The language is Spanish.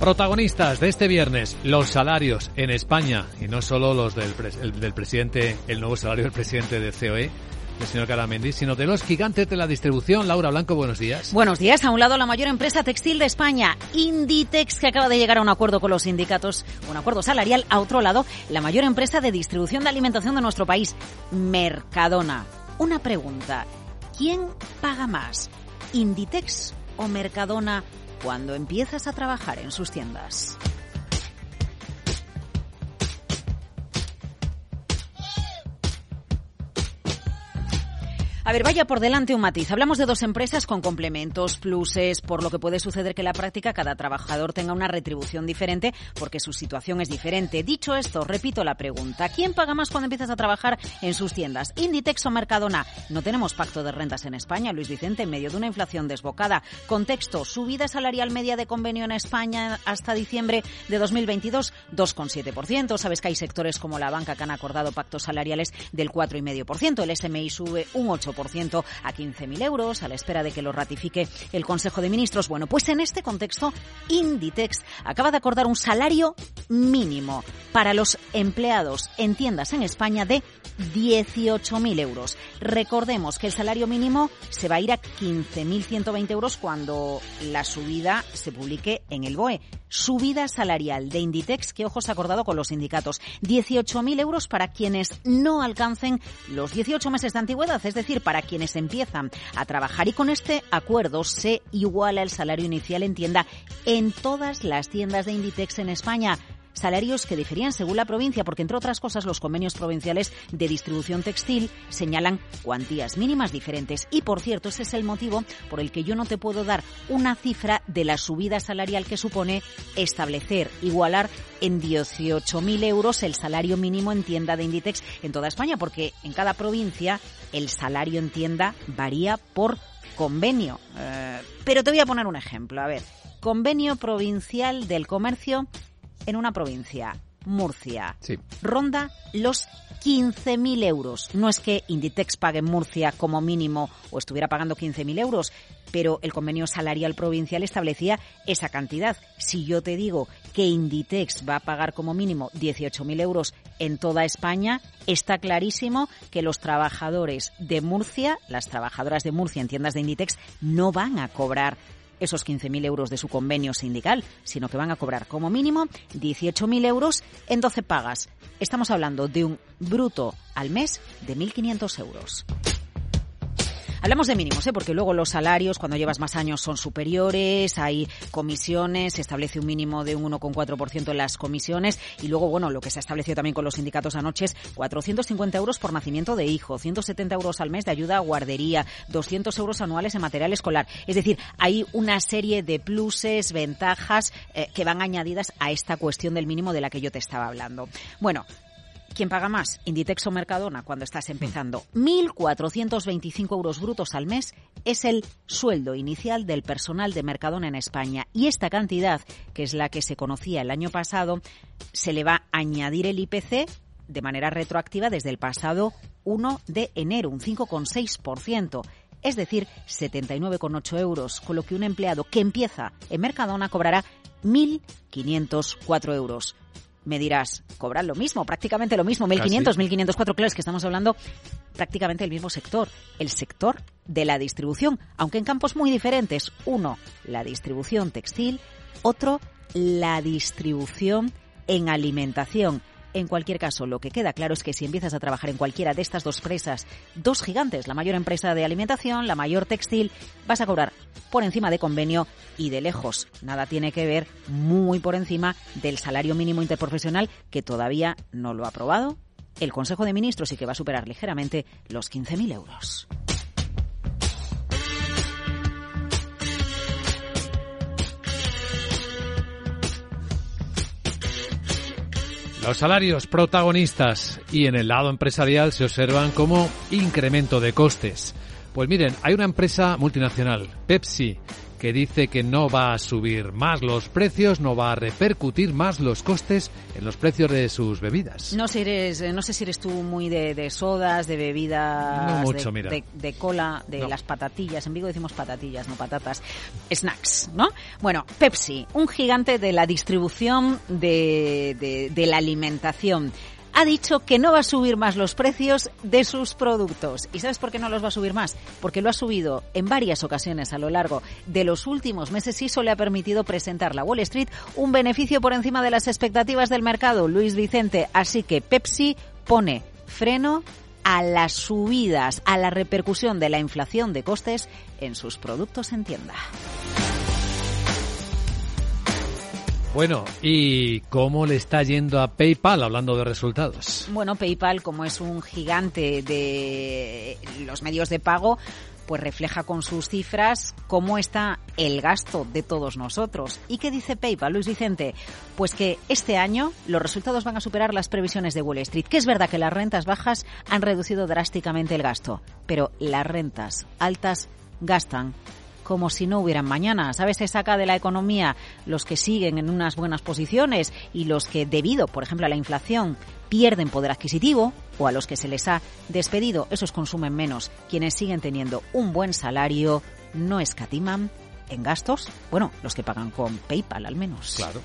Protagonistas de este viernes, los salarios en España, y no solo los del, del presidente, el nuevo salario del presidente de COE, el señor Caramendi, sino de los gigantes de la distribución. Laura Blanco, buenos días. Buenos días. A un lado, la mayor empresa textil de España, Inditex, que acaba de llegar a un acuerdo con los sindicatos, un acuerdo salarial. A otro lado, la mayor empresa de distribución de alimentación de nuestro país, Mercadona. Una pregunta. ¿Quién paga más? ¿Inditex o Mercadona cuando empiezas a trabajar en sus tiendas. A ver, vaya por delante un matiz. Hablamos de dos empresas con complementos, pluses, por lo que puede suceder que en la práctica cada trabajador tenga una retribución diferente porque su situación es diferente. Dicho esto, repito la pregunta. ¿Quién paga más cuando empiezas a trabajar en sus tiendas? ¿Inditex o Mercadona? No tenemos pacto de rentas en España, Luis Vicente, en medio de una inflación desbocada. Contexto, subida salarial media de convenio en España hasta diciembre de 2022, 2,7%. Sabes que hay sectores como la banca que han acordado pactos salariales del 4,5%. El SMI sube un 8% a 15.000 euros a la espera de que lo ratifique el Consejo de Ministros. Bueno, pues en este contexto, Inditex acaba de acordar un salario mínimo para los empleados en tiendas en España de 18.000 euros. Recordemos que el salario mínimo se va a ir a 15.120 euros cuando la subida se publique en el BOE. Subida salarial de Inditex que ojos acordado con los sindicatos. 18.000 euros para quienes no alcancen los 18 meses de antigüedad, es decir, para quienes empiezan a trabajar. Y con este acuerdo se iguala el salario inicial en tienda en todas las tiendas de Inditex en España salarios que diferían según la provincia, porque entre otras cosas los convenios provinciales de distribución textil señalan cuantías mínimas diferentes. Y por cierto, ese es el motivo por el que yo no te puedo dar una cifra de la subida salarial que supone establecer, igualar en 18.000 euros el salario mínimo en tienda de Inditex en toda España, porque en cada provincia el salario en tienda varía por convenio. Eh, pero te voy a poner un ejemplo. A ver, convenio provincial del comercio en una provincia, Murcia, ronda los 15.000 euros. No es que Inditex pague en Murcia como mínimo o estuviera pagando 15.000 euros, pero el convenio salarial provincial establecía esa cantidad. Si yo te digo que Inditex va a pagar como mínimo 18.000 euros en toda España, está clarísimo que los trabajadores de Murcia, las trabajadoras de Murcia en tiendas de Inditex, no van a cobrar esos 15.000 euros de su convenio sindical, sino que van a cobrar como mínimo 18.000 euros en 12 pagas. Estamos hablando de un bruto al mes de 1.500 euros. Hablamos de mínimos, ¿eh? porque luego los salarios cuando llevas más años son superiores, hay comisiones, se establece un mínimo de un 1,4% en las comisiones y luego, bueno, lo que se ha establecido también con los sindicatos anoche es 450 euros por nacimiento de hijo, 170 euros al mes de ayuda a guardería, 200 euros anuales en material escolar. Es decir, hay una serie de pluses, ventajas eh, que van añadidas a esta cuestión del mínimo de la que yo te estaba hablando. Bueno, ¿Quién paga más? Inditex o Mercadona cuando estás empezando. 1.425 euros brutos al mes es el sueldo inicial del personal de Mercadona en España. Y esta cantidad, que es la que se conocía el año pasado, se le va a añadir el IPC de manera retroactiva desde el pasado 1 de enero, un 5,6% es decir, 79,8 euros, con lo que un empleado que empieza en Mercadona cobrará 1.504 euros me dirás, cobran lo mismo, prácticamente lo mismo, 1.500, 1.504, claro, es que estamos hablando prácticamente del mismo sector, el sector de la distribución, aunque en campos muy diferentes. Uno, la distribución textil, otro, la distribución en alimentación. En cualquier caso, lo que queda claro es que si empiezas a trabajar en cualquiera de estas dos presas, dos gigantes, la mayor empresa de alimentación, la mayor textil, vas a cobrar por encima de convenio y de lejos. Nada tiene que ver muy por encima del salario mínimo interprofesional que todavía no lo ha aprobado el Consejo de Ministros y que va a superar ligeramente los 15.000 euros. Los salarios protagonistas y en el lado empresarial se observan como incremento de costes. Pues miren, hay una empresa multinacional, Pepsi, que dice que no va a subir más los precios, no va a repercutir más los costes en los precios de sus bebidas. No sé, eres, no sé si eres tú muy de, sodas, de bebidas, de, cola, de las patatillas. En Vigo decimos patatillas, no patatas. Snacks, ¿no? Bueno, Pepsi, un gigante de la distribución de, de la alimentación ha dicho que no va a subir más los precios de sus productos. ¿Y sabes por qué no los va a subir más? Porque lo ha subido en varias ocasiones a lo largo de los últimos meses y eso le ha permitido presentar a Wall Street un beneficio por encima de las expectativas del mercado, Luis Vicente. Así que Pepsi pone freno a las subidas, a la repercusión de la inflación de costes en sus productos en tienda. Bueno, ¿y cómo le está yendo a PayPal hablando de resultados? Bueno, PayPal, como es un gigante de los medios de pago, pues refleja con sus cifras cómo está el gasto de todos nosotros. ¿Y qué dice PayPal, Luis Vicente? Pues que este año los resultados van a superar las previsiones de Wall Street, que es verdad que las rentas bajas han reducido drásticamente el gasto, pero las rentas altas gastan como si no hubieran mañana. ¿Sabes? Se saca de la economía los que siguen en unas buenas posiciones y los que, debido, por ejemplo, a la inflación, pierden poder adquisitivo o a los que se les ha despedido, esos consumen menos. Quienes siguen teniendo un buen salario no escatiman en gastos, bueno, los que pagan con PayPal al menos. Claro.